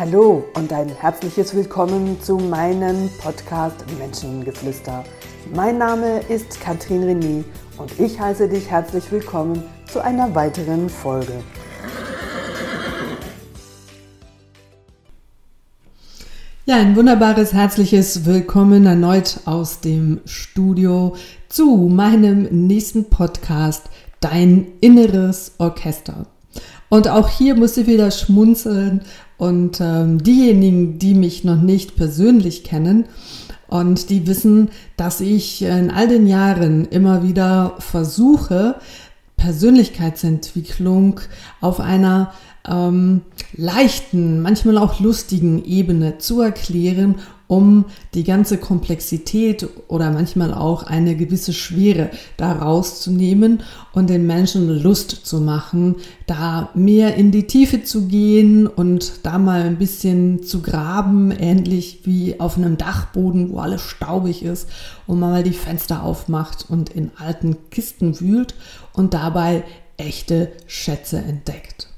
Hallo und ein herzliches Willkommen zu meinem Podcast Menschengeflüster. Mein Name ist Katrin René und ich heiße dich herzlich willkommen zu einer weiteren Folge. Ja, ein wunderbares herzliches Willkommen erneut aus dem Studio zu meinem nächsten Podcast Dein inneres Orchester. Und auch hier muss ich wieder schmunzeln und ähm, diejenigen, die mich noch nicht persönlich kennen und die wissen, dass ich in all den Jahren immer wieder versuche, Persönlichkeitsentwicklung auf einer ähm, leichten, manchmal auch lustigen Ebene zu erklären um die ganze Komplexität oder manchmal auch eine gewisse Schwere daraus zu nehmen und den Menschen Lust zu machen, da mehr in die Tiefe zu gehen und da mal ein bisschen zu graben, ähnlich wie auf einem Dachboden, wo alles staubig ist und man mal die Fenster aufmacht und in alten Kisten wühlt und dabei echte Schätze entdeckt.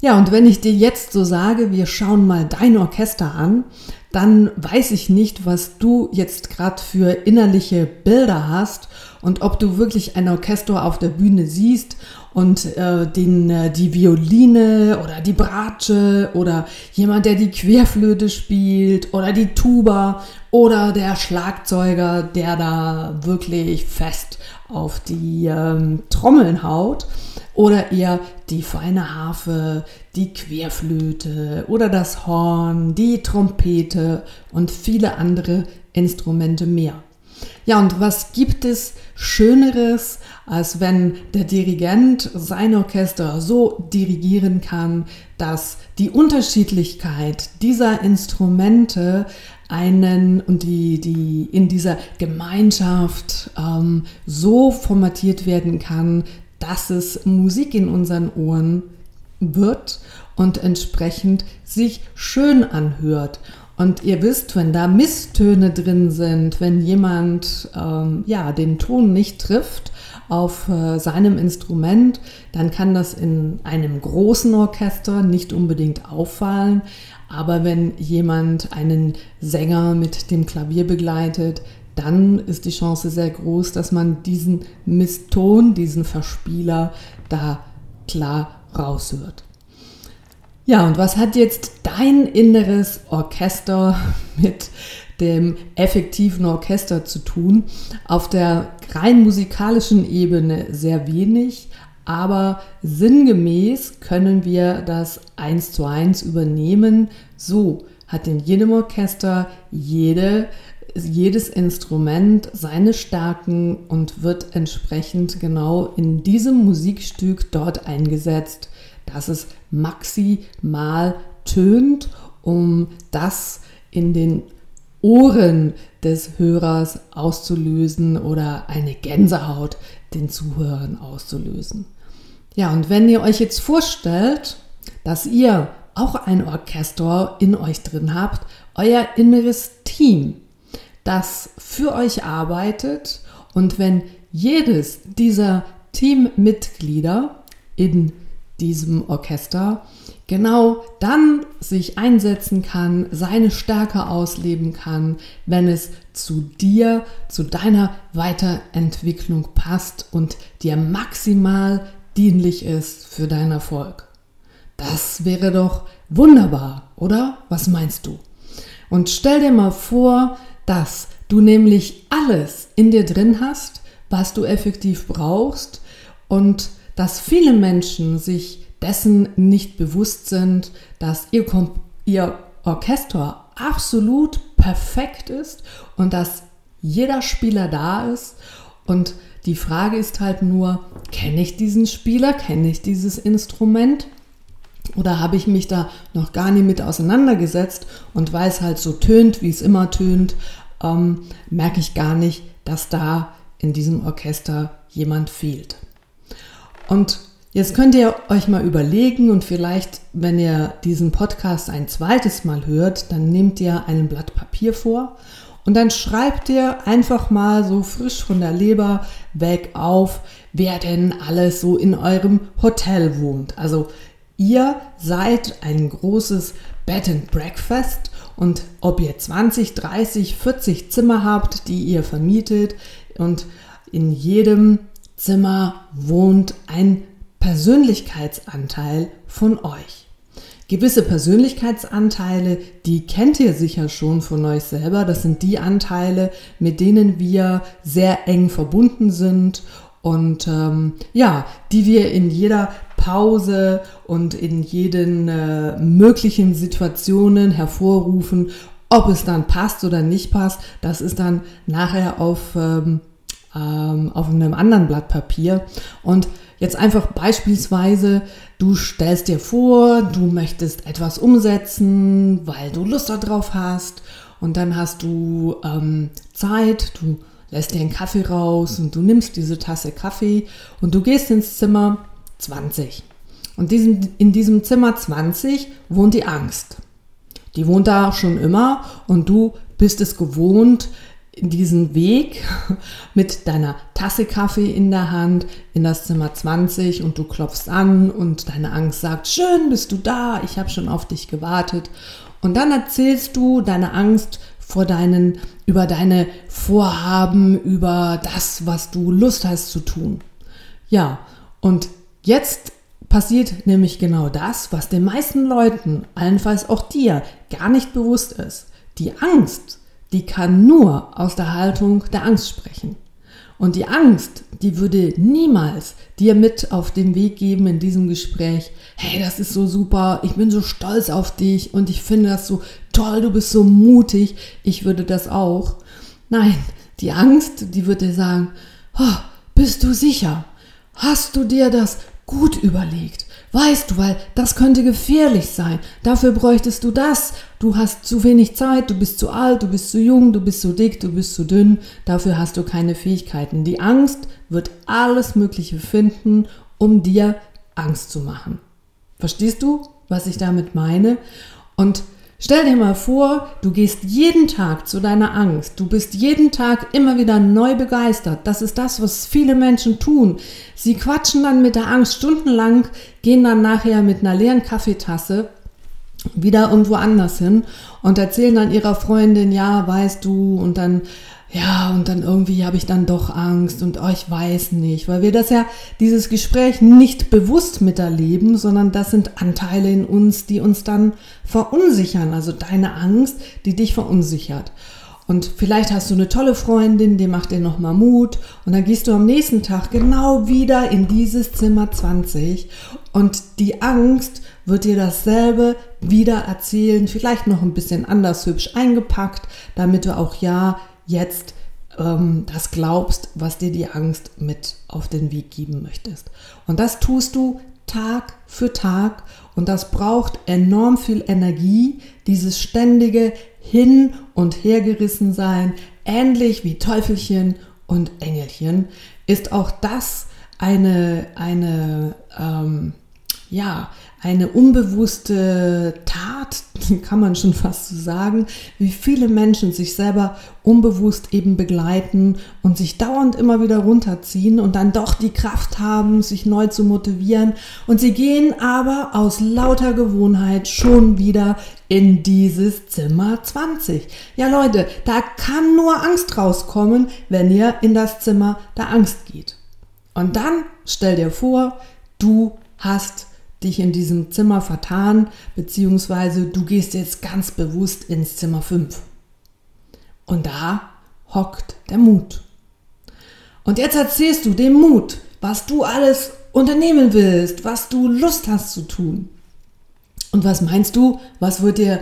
Ja, und wenn ich dir jetzt so sage, wir schauen mal dein Orchester an, dann weiß ich nicht, was du jetzt gerade für innerliche Bilder hast und ob du wirklich ein Orchester auf der Bühne siehst und äh, den, äh, die Violine oder die Bratsche oder jemand, der die Querflöte spielt oder die Tuba oder der Schlagzeuger, der da wirklich fest auf die ähm, Trommeln haut oder eher die feine Harfe, die Querflöte oder das Horn, die Trompete und viele andere Instrumente mehr. Ja, und was gibt es Schöneres, als wenn der Dirigent sein Orchester so dirigieren kann, dass die Unterschiedlichkeit dieser Instrumente einen und die, die in dieser Gemeinschaft ähm, so formatiert werden kann, dass es Musik in unseren Ohren wird und entsprechend sich schön anhört. Und ihr wisst, wenn da Misstöne drin sind, wenn jemand ähm, ja den Ton nicht trifft auf äh, seinem Instrument, dann kann das in einem großen Orchester nicht unbedingt auffallen. Aber wenn jemand einen Sänger mit dem Klavier begleitet, dann ist die Chance sehr groß, dass man diesen Misston, diesen Verspieler da klar raushört. Ja, und was hat jetzt dein inneres Orchester mit dem effektiven Orchester zu tun? Auf der rein musikalischen Ebene sehr wenig, aber sinngemäß können wir das eins zu eins übernehmen. So hat in jedem Orchester jede jedes Instrument seine Stärken und wird entsprechend genau in diesem Musikstück dort eingesetzt, dass es maximal tönt, um das in den Ohren des Hörers auszulösen oder eine Gänsehaut den Zuhörern auszulösen. Ja, und wenn ihr euch jetzt vorstellt, dass ihr auch ein Orchester in euch drin habt, euer inneres Team, das für euch arbeitet und wenn jedes dieser Teammitglieder in diesem Orchester genau dann sich einsetzen kann, seine Stärke ausleben kann, wenn es zu dir, zu deiner Weiterentwicklung passt und dir maximal dienlich ist für deinen Erfolg. Das wäre doch wunderbar, oder? Was meinst du? Und stell dir mal vor, dass du nämlich alles in dir drin hast, was du effektiv brauchst und dass viele Menschen sich dessen nicht bewusst sind, dass ihr, ihr Orchester absolut perfekt ist und dass jeder Spieler da ist und die Frage ist halt nur, kenne ich diesen Spieler, kenne ich dieses Instrument oder habe ich mich da noch gar nie mit auseinandergesetzt und weil es halt so tönt, wie es immer tönt, ähm, merke ich gar nicht, dass da in diesem Orchester jemand fehlt. Und jetzt könnt ihr euch mal überlegen und vielleicht, wenn ihr diesen Podcast ein zweites Mal hört, dann nehmt ihr ein Blatt Papier vor und dann schreibt ihr einfach mal so frisch von der Leber weg auf, wer denn alles so in eurem Hotel wohnt. Also ihr seid ein großes Bed and Breakfast und ob ihr 20, 30, 40 Zimmer habt, die ihr vermietet und in jedem Zimmer wohnt ein Persönlichkeitsanteil von euch. Gewisse Persönlichkeitsanteile, die kennt ihr sicher schon von euch selber. Das sind die Anteile, mit denen wir sehr eng verbunden sind und ähm, ja, die wir in jeder Pause und in jeden äh, möglichen Situationen hervorrufen. Ob es dann passt oder nicht passt, das ist dann nachher auf, ähm, ähm, auf einem anderen Blatt Papier. Und jetzt einfach beispielsweise, du stellst dir vor, du möchtest etwas umsetzen, weil du Lust darauf hast. Und dann hast du ähm, Zeit, du lässt dir einen Kaffee raus und du nimmst diese Tasse Kaffee und du gehst ins Zimmer 20. Und diesem, in diesem Zimmer 20 wohnt die Angst. Die wohnt da schon immer und du bist es gewohnt, diesen Weg mit deiner Tasse Kaffee in der Hand in das Zimmer 20 und du klopfst an und deine Angst sagt, schön bist du da, ich habe schon auf dich gewartet. Und dann erzählst du deine Angst vor deinen, über deine Vorhaben, über das, was du Lust hast zu tun. Ja, und jetzt passiert nämlich genau das, was den meisten Leuten, allenfalls auch dir, gar nicht bewusst ist. Die Angst, die kann nur aus der Haltung der Angst sprechen. Und die Angst, die würde niemals dir mit auf den Weg geben in diesem Gespräch, hey, das ist so super, ich bin so stolz auf dich und ich finde das so toll, du bist so mutig, ich würde das auch. Nein, die Angst, die würde sagen, oh, bist du sicher? Hast du dir das gut überlegt? Weißt du, weil das könnte gefährlich sein. Dafür bräuchtest du das. Du hast zu wenig Zeit, du bist zu alt, du bist zu jung, du bist zu dick, du bist zu dünn. Dafür hast du keine Fähigkeiten. Die Angst wird alles Mögliche finden, um dir Angst zu machen. Verstehst du, was ich damit meine? Und Stell dir mal vor, du gehst jeden Tag zu deiner Angst. Du bist jeden Tag immer wieder neu begeistert. Das ist das, was viele Menschen tun. Sie quatschen dann mit der Angst stundenlang, gehen dann nachher mit einer leeren Kaffeetasse wieder irgendwo anders hin und erzählen dann ihrer Freundin, ja, weißt du, und dann ja, und dann irgendwie habe ich dann doch Angst und oh, ich weiß nicht, weil wir das ja, dieses Gespräch nicht bewusst miterleben, sondern das sind Anteile in uns, die uns dann verunsichern. Also deine Angst, die dich verunsichert. Und vielleicht hast du eine tolle Freundin, die macht dir nochmal Mut und dann gehst du am nächsten Tag genau wieder in dieses Zimmer 20 und die Angst wird dir dasselbe wieder erzählen, vielleicht noch ein bisschen anders hübsch eingepackt, damit du auch ja jetzt ähm, das glaubst, was dir die Angst mit auf den Weg geben möchtest. Und das tust du Tag für Tag und das braucht enorm viel Energie, dieses ständige Hin- und Hergerissen sein, ähnlich wie Teufelchen und Engelchen, ist auch das eine, eine ähm, ja, eine unbewusste Tat, kann man schon fast so sagen, wie viele Menschen sich selber unbewusst eben begleiten und sich dauernd immer wieder runterziehen und dann doch die Kraft haben, sich neu zu motivieren. Und sie gehen aber aus lauter Gewohnheit schon wieder in dieses Zimmer 20. Ja Leute, da kann nur Angst rauskommen, wenn ihr in das Zimmer der Angst geht. Und dann stell dir vor, du hast dich in diesem Zimmer vertan, beziehungsweise du gehst jetzt ganz bewusst ins Zimmer 5. Und da hockt der Mut. Und jetzt erzählst du dem Mut, was du alles unternehmen willst, was du Lust hast zu tun. Und was meinst du, was wird dir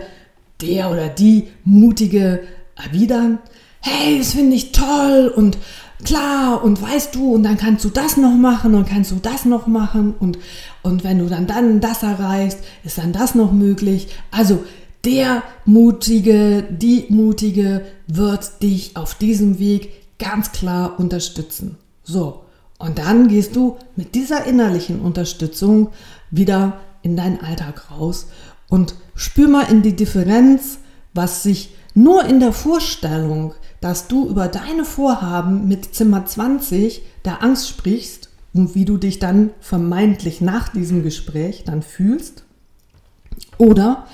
der oder die Mutige erwidern? Hey, das finde ich toll und klar und weißt du und dann kannst du das noch machen und kannst du das noch machen und, und wenn du dann dann das erreichst, ist dann das noch möglich. Also der Mutige, die Mutige wird dich auf diesem Weg ganz klar unterstützen. So, und dann gehst du mit dieser innerlichen Unterstützung wieder in deinen Alltag raus und spür mal in die Differenz, was sich nur in der Vorstellung dass du über deine Vorhaben mit Zimmer 20 der Angst sprichst und wie du dich dann vermeintlich nach diesem Gespräch dann fühlst. Oder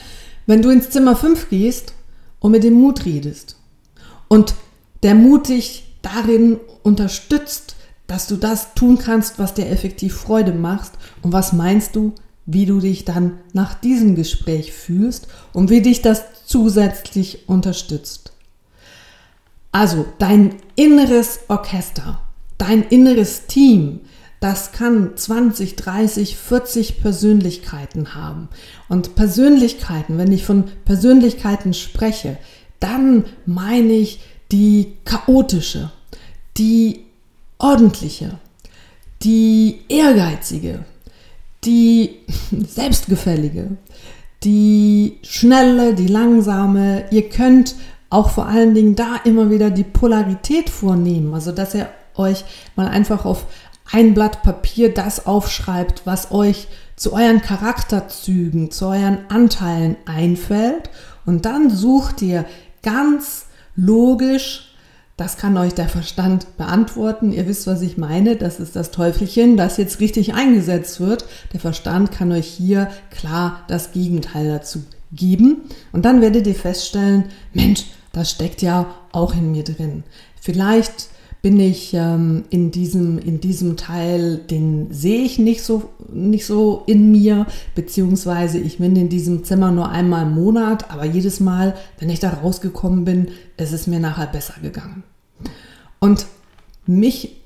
wenn du ins Zimmer 5 gehst und mit dem Mut redest und der Mut dich darin unterstützt, dass du das tun kannst, was dir effektiv Freude macht. Und was meinst du, wie du dich dann nach diesem Gespräch fühlst und wie dich das zusätzlich unterstützt? Also dein inneres Orchester, dein inneres Team, das kann 20, 30, 40 Persönlichkeiten haben. Und Persönlichkeiten, wenn ich von Persönlichkeiten spreche, dann meine ich die chaotische, die ordentliche, die ehrgeizige, die selbstgefällige, die schnelle, die langsame. Ihr könnt auch vor allen Dingen da immer wieder die Polarität vornehmen, also dass ihr euch mal einfach auf ein Blatt Papier das aufschreibt, was euch zu euren Charakterzügen, zu euren Anteilen einfällt und dann sucht ihr ganz logisch, das kann euch der Verstand beantworten. Ihr wisst, was ich meine. Das ist das Teufelchen, das jetzt richtig eingesetzt wird. Der Verstand kann euch hier klar das Gegenteil dazu geben. Und dann werdet ihr feststellen, Mensch, das steckt ja auch in mir drin. Vielleicht bin ich ähm, in, diesem, in diesem Teil, den sehe ich nicht so, nicht so in mir, beziehungsweise ich bin in diesem Zimmer nur einmal im Monat, aber jedes Mal, wenn ich da rausgekommen bin, ist es mir nachher besser gegangen. Und mich,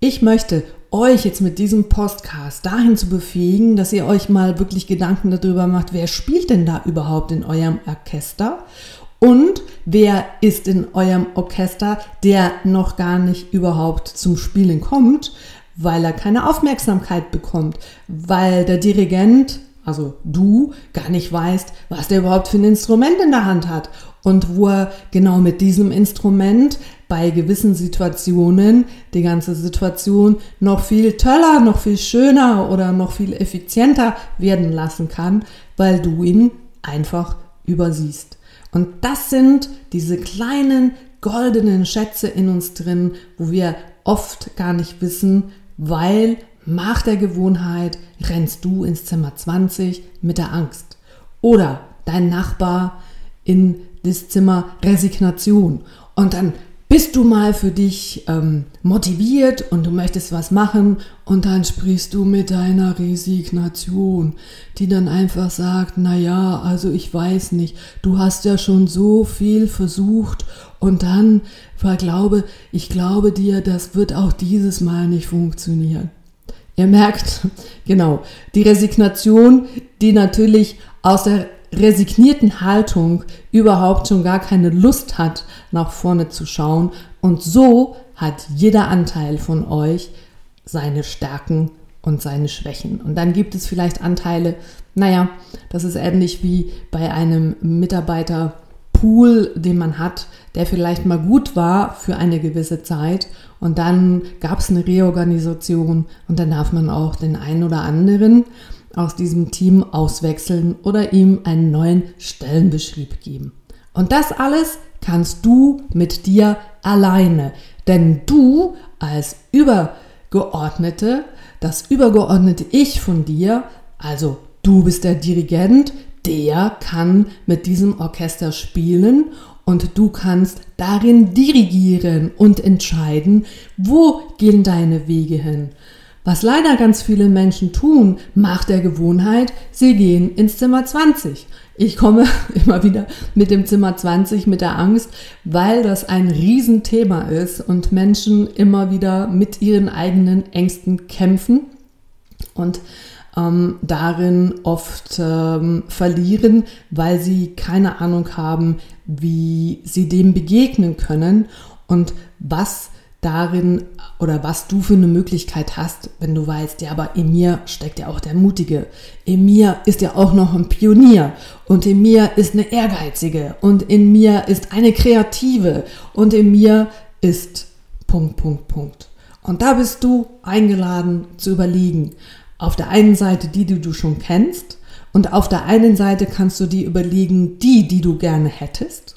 ich möchte euch jetzt mit diesem Podcast dahin zu befähigen, dass ihr euch mal wirklich Gedanken darüber macht, wer spielt denn da überhaupt in eurem Orchester und wer ist in eurem Orchester, der noch gar nicht überhaupt zum Spielen kommt, weil er keine Aufmerksamkeit bekommt, weil der Dirigent, also du, gar nicht weißt, was der überhaupt für ein Instrument in der Hand hat und wo er genau mit diesem Instrument bei gewissen Situationen die ganze Situation noch viel toller, noch viel schöner oder noch viel effizienter werden lassen kann, weil du ihn einfach übersiehst. Und das sind diese kleinen goldenen Schätze in uns drin, wo wir oft gar nicht wissen, weil nach der Gewohnheit rennst du ins Zimmer 20 mit der Angst. Oder dein Nachbar in das Zimmer Resignation. Und dann bist du mal für dich ähm, motiviert und du möchtest was machen und dann sprichst du mit deiner Resignation, die dann einfach sagt, na ja, also ich weiß nicht, du hast ja schon so viel versucht und dann verglaube, ich glaube dir, das wird auch dieses Mal nicht funktionieren. Ihr merkt, genau, die Resignation, die natürlich aus der resignierten Haltung überhaupt schon gar keine Lust hat, nach vorne zu schauen. Und so hat jeder Anteil von euch seine Stärken und seine Schwächen. Und dann gibt es vielleicht Anteile, naja, das ist ähnlich wie bei einem Mitarbeiterpool, den man hat, der vielleicht mal gut war für eine gewisse Zeit und dann gab es eine Reorganisation und dann darf man auch den einen oder anderen aus diesem Team auswechseln oder ihm einen neuen Stellenbeschrieb geben. Und das alles kannst du mit dir alleine, denn du als Übergeordnete, das übergeordnete Ich von dir, also du bist der Dirigent, der kann mit diesem Orchester spielen und du kannst darin dirigieren und entscheiden, wo gehen deine Wege hin. Was leider ganz viele Menschen tun, macht der Gewohnheit, sie gehen ins Zimmer 20. Ich komme immer wieder mit dem Zimmer 20 mit der Angst, weil das ein Riesenthema ist und Menschen immer wieder mit ihren eigenen Ängsten kämpfen und ähm, darin oft ähm, verlieren, weil sie keine Ahnung haben, wie sie dem begegnen können und was darin oder was du für eine Möglichkeit hast, wenn du weißt, ja, aber in mir steckt ja auch der Mutige. In mir ist ja auch noch ein Pionier und in mir ist eine Ehrgeizige und in mir ist eine Kreative und in mir ist Punkt, Punkt, Punkt. Und da bist du eingeladen zu überlegen. Auf der einen Seite die, die du schon kennst und auf der einen Seite kannst du dir überlegen, die, die du gerne hättest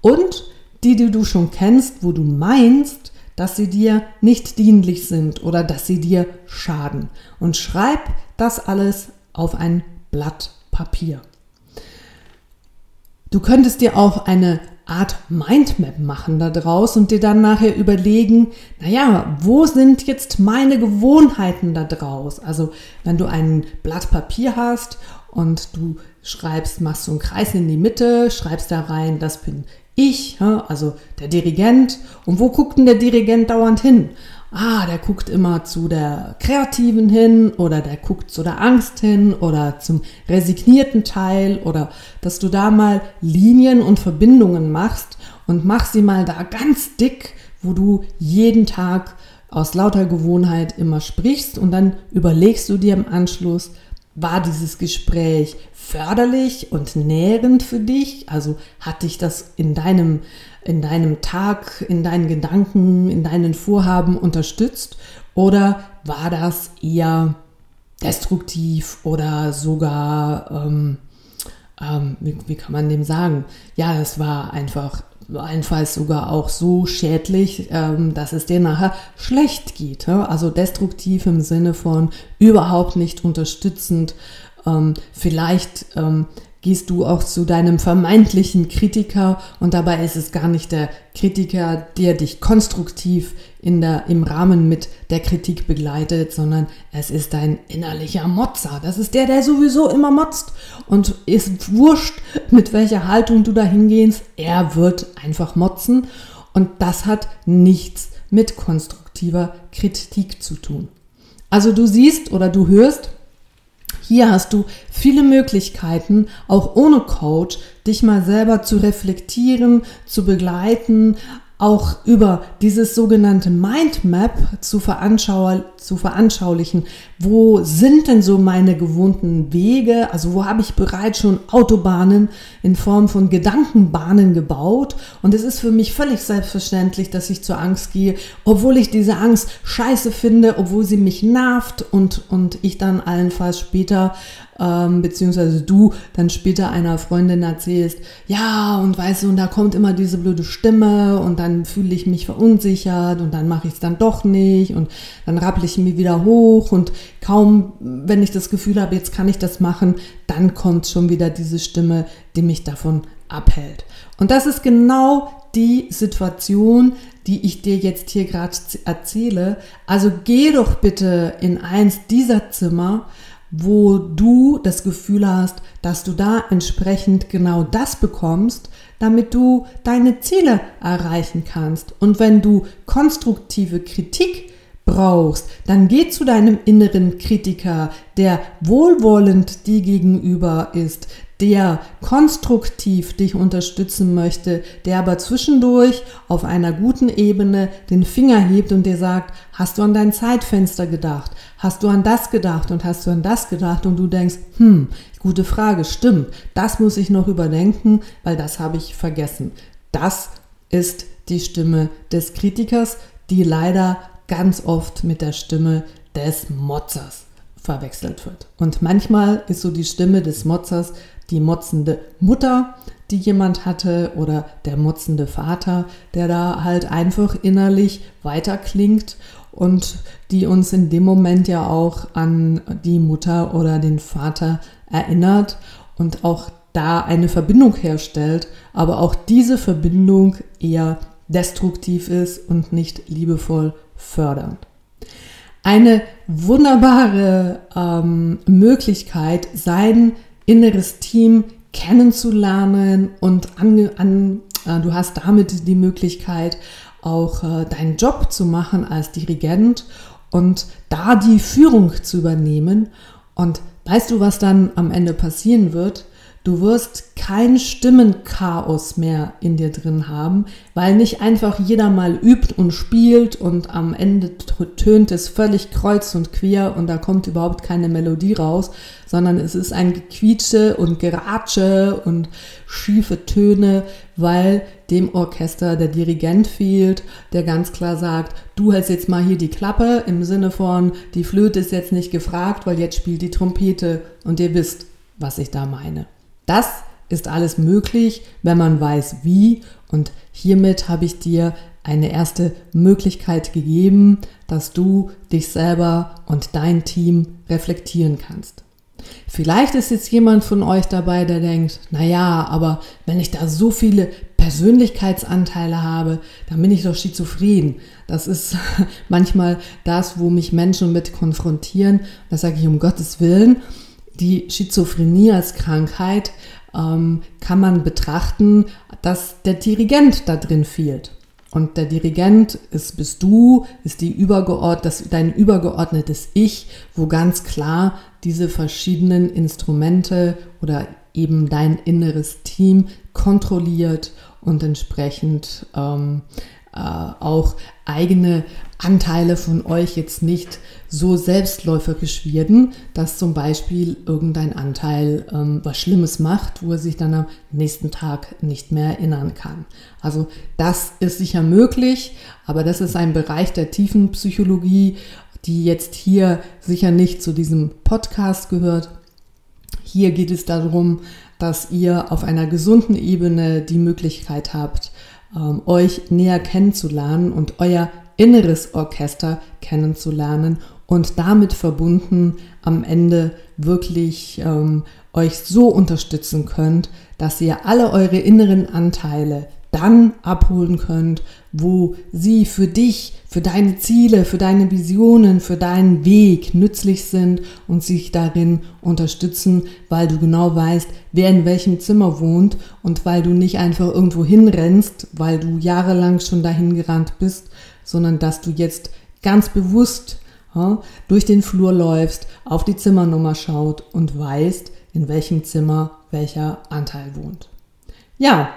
und die, die du schon kennst, wo du meinst, dass sie dir nicht dienlich sind oder dass sie dir schaden. Und schreib das alles auf ein Blatt Papier. Du könntest dir auch eine Art Mindmap machen da draus und dir dann nachher überlegen, naja, wo sind jetzt meine Gewohnheiten da draus? Also wenn du ein Blatt Papier hast und du schreibst, machst so einen Kreis in die Mitte, schreibst da rein, das bin ich, also der Dirigent. Und wo guckt denn der Dirigent dauernd hin? ah, der guckt immer zu der Kreativen hin oder der guckt zu der Angst hin oder zum resignierten Teil oder dass du da mal Linien und Verbindungen machst und mach sie mal da ganz dick, wo du jeden Tag aus lauter Gewohnheit immer sprichst und dann überlegst du dir im Anschluss, war dieses Gespräch förderlich und nährend für dich? Also hat dich das in deinem in deinem Tag, in deinen Gedanken, in deinen Vorhaben unterstützt? Oder war das eher destruktiv oder sogar, ähm, ähm, wie, wie, kann man dem sagen? Ja, es war einfach allenfalls sogar auch so schädlich, ähm, dass es dir nachher schlecht geht. Also destruktiv im Sinne von überhaupt nicht unterstützend. Ähm, vielleicht ähm, gehst du auch zu deinem vermeintlichen Kritiker und dabei ist es gar nicht der Kritiker, der dich konstruktiv in der, im Rahmen mit der Kritik begleitet, sondern es ist dein innerlicher Motzer. Das ist der, der sowieso immer motzt und ist wurscht, mit welcher Haltung du da hingehst. Er wird einfach motzen und das hat nichts mit konstruktiver Kritik zu tun. Also du siehst oder du hörst, hier hast du viele Möglichkeiten, auch ohne Coach, dich mal selber zu reflektieren, zu begleiten, auch über dieses sogenannte Mindmap zu, veranschau zu veranschaulichen. Wo sind denn so meine gewohnten Wege? Also wo habe ich bereits schon Autobahnen in Form von Gedankenbahnen gebaut? Und es ist für mich völlig selbstverständlich, dass ich zur Angst gehe, obwohl ich diese Angst scheiße finde, obwohl sie mich nervt und, und ich dann allenfalls später ähm, beziehungsweise du dann später einer Freundin erzählst, ja, und weißt du, und da kommt immer diese blöde Stimme und dann fühle ich mich verunsichert und dann mache ich es dann doch nicht und dann rappel ich mich wieder hoch und kaum, wenn ich das Gefühl habe, jetzt kann ich das machen, dann kommt schon wieder diese Stimme, die mich davon abhält. Und das ist genau die Situation, die ich dir jetzt hier gerade erzähle. Also geh doch bitte in eins dieser Zimmer wo du das Gefühl hast, dass du da entsprechend genau das bekommst, damit du deine Ziele erreichen kannst. Und wenn du konstruktive Kritik brauchst, dann geh zu deinem inneren Kritiker, der wohlwollend dir gegenüber ist, der konstruktiv dich unterstützen möchte, der aber zwischendurch auf einer guten Ebene den Finger hebt und dir sagt, hast du an dein Zeitfenster gedacht? Hast du an das gedacht und hast du an das gedacht und du denkst, hm, gute Frage, stimmt, das muss ich noch überdenken, weil das habe ich vergessen. Das ist die Stimme des Kritikers, die leider ganz oft mit der Stimme des Motzers verwechselt wird. Und manchmal ist so die Stimme des Motzers die motzende Mutter, die jemand hatte, oder der motzende Vater, der da halt einfach innerlich weiterklingt und die uns in dem Moment ja auch an die Mutter oder den Vater erinnert und auch da eine Verbindung herstellt, aber auch diese Verbindung eher destruktiv ist und nicht liebevoll fördernd. Eine wunderbare ähm, Möglichkeit, sein inneres Team kennenzulernen und an, an, äh, du hast damit die Möglichkeit, auch äh, deinen Job zu machen als Dirigent und da die Führung zu übernehmen. Und weißt du, was dann am Ende passieren wird? Du wirst kein Stimmenchaos mehr in dir drin haben, weil nicht einfach jeder mal übt und spielt und am Ende tönt es völlig kreuz und quer und da kommt überhaupt keine Melodie raus, sondern es ist ein Gequietsche und Geratsche und schiefe Töne, weil dem Orchester der Dirigent fehlt, der ganz klar sagt, du hältst jetzt mal hier die Klappe im Sinne von, die Flöte ist jetzt nicht gefragt, weil jetzt spielt die Trompete und ihr wisst, was ich da meine. Das ist alles möglich, wenn man weiß wie. Und hiermit habe ich dir eine erste Möglichkeit gegeben, dass du dich selber und dein Team reflektieren kannst. Vielleicht ist jetzt jemand von euch dabei, der denkt, naja, aber wenn ich da so viele Persönlichkeitsanteile habe, dann bin ich doch schizophren. Das ist manchmal das, wo mich Menschen mit konfrontieren. Das sage ich um Gottes Willen. Die Schizophrenie als Krankheit ähm, kann man betrachten, dass der Dirigent da drin fehlt. Und der Dirigent ist, bist du, ist die übergeordnet, das, dein übergeordnetes Ich, wo ganz klar diese verschiedenen Instrumente oder eben dein inneres Team kontrolliert und entsprechend ähm, äh, auch eigene Anteile von euch jetzt nicht so selbstläuferisch werden, dass zum Beispiel irgendein Anteil ähm, was Schlimmes macht, wo er sich dann am nächsten Tag nicht mehr erinnern kann. Also das ist sicher möglich, aber das ist ein Bereich der tiefen Psychologie, die jetzt hier sicher nicht zu diesem Podcast gehört. Hier geht es darum, dass ihr auf einer gesunden Ebene die Möglichkeit habt, ähm, euch näher kennenzulernen und euer inneres Orchester kennenzulernen und damit verbunden am Ende wirklich ähm, euch so unterstützen könnt, dass ihr alle eure inneren Anteile dann abholen könnt, wo sie für dich, für deine Ziele, für deine Visionen, für deinen Weg nützlich sind und sich darin unterstützen, weil du genau weißt, wer in welchem Zimmer wohnt und weil du nicht einfach irgendwo hinrennst, weil du jahrelang schon dahin gerannt bist, sondern dass du jetzt ganz bewusst ja, durch den Flur läufst, auf die Zimmernummer schaut und weißt, in welchem Zimmer welcher Anteil wohnt. Ja,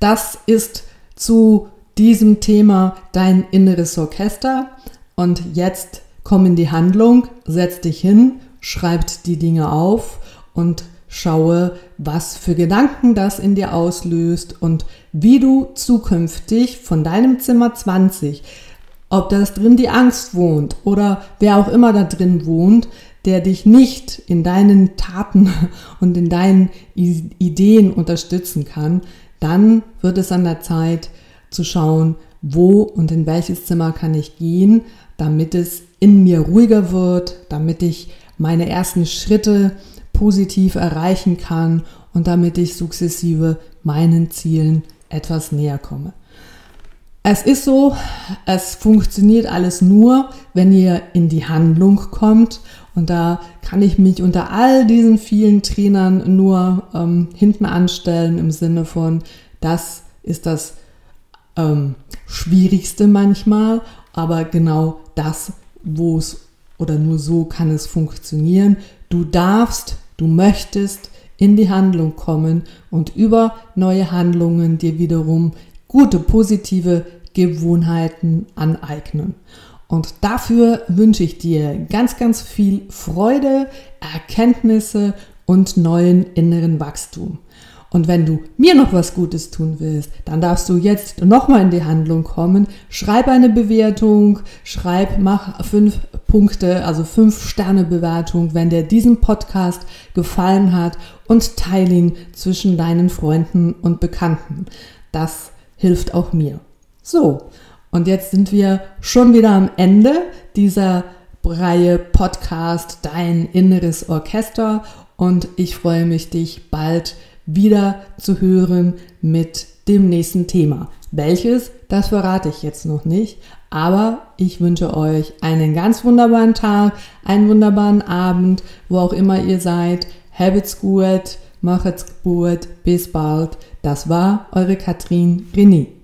das ist zu diesem Thema dein inneres Orchester. Und jetzt komm in die Handlung, setz dich hin, schreib die Dinge auf und schaue, was für Gedanken das in dir auslöst und wie du zukünftig von deinem Zimmer 20, ob das drin die Angst wohnt oder wer auch immer da drin wohnt, der dich nicht in deinen Taten und in deinen Ideen unterstützen kann, dann wird es an der Zeit zu schauen, wo und in welches Zimmer kann ich gehen, damit es in mir ruhiger wird, damit ich meine ersten Schritte positiv erreichen kann und damit ich sukzessive meinen Zielen etwas näher komme. Es ist so, es funktioniert alles nur, wenn ihr in die Handlung kommt. Und da kann ich mich unter all diesen vielen Trainern nur ähm, hinten anstellen im Sinne von, das ist das ähm, Schwierigste manchmal, aber genau das, wo es oder nur so kann es funktionieren. Du darfst, du möchtest in die Handlung kommen und über neue Handlungen dir wiederum gute, positive Gewohnheiten aneignen. Und dafür wünsche ich dir ganz, ganz viel Freude, Erkenntnisse und neuen inneren Wachstum. Und wenn du mir noch was Gutes tun willst, dann darfst du jetzt nochmal in die Handlung kommen. Schreib eine Bewertung, schreib, mach fünf Punkte, also fünf Sterne Bewertung, wenn dir diesen Podcast gefallen hat und teile ihn zwischen deinen Freunden und Bekannten. Das hilft auch mir. So, und jetzt sind wir schon wieder am Ende dieser Reihe Podcast Dein inneres Orchester und ich freue mich, dich bald wieder zu hören mit dem nächsten Thema. Welches, das verrate ich jetzt noch nicht, aber ich wünsche euch einen ganz wunderbaren Tag, einen wunderbaren Abend, wo auch immer ihr seid. Habt's gut, macht's gut, bis bald. Das war eure Katrin René.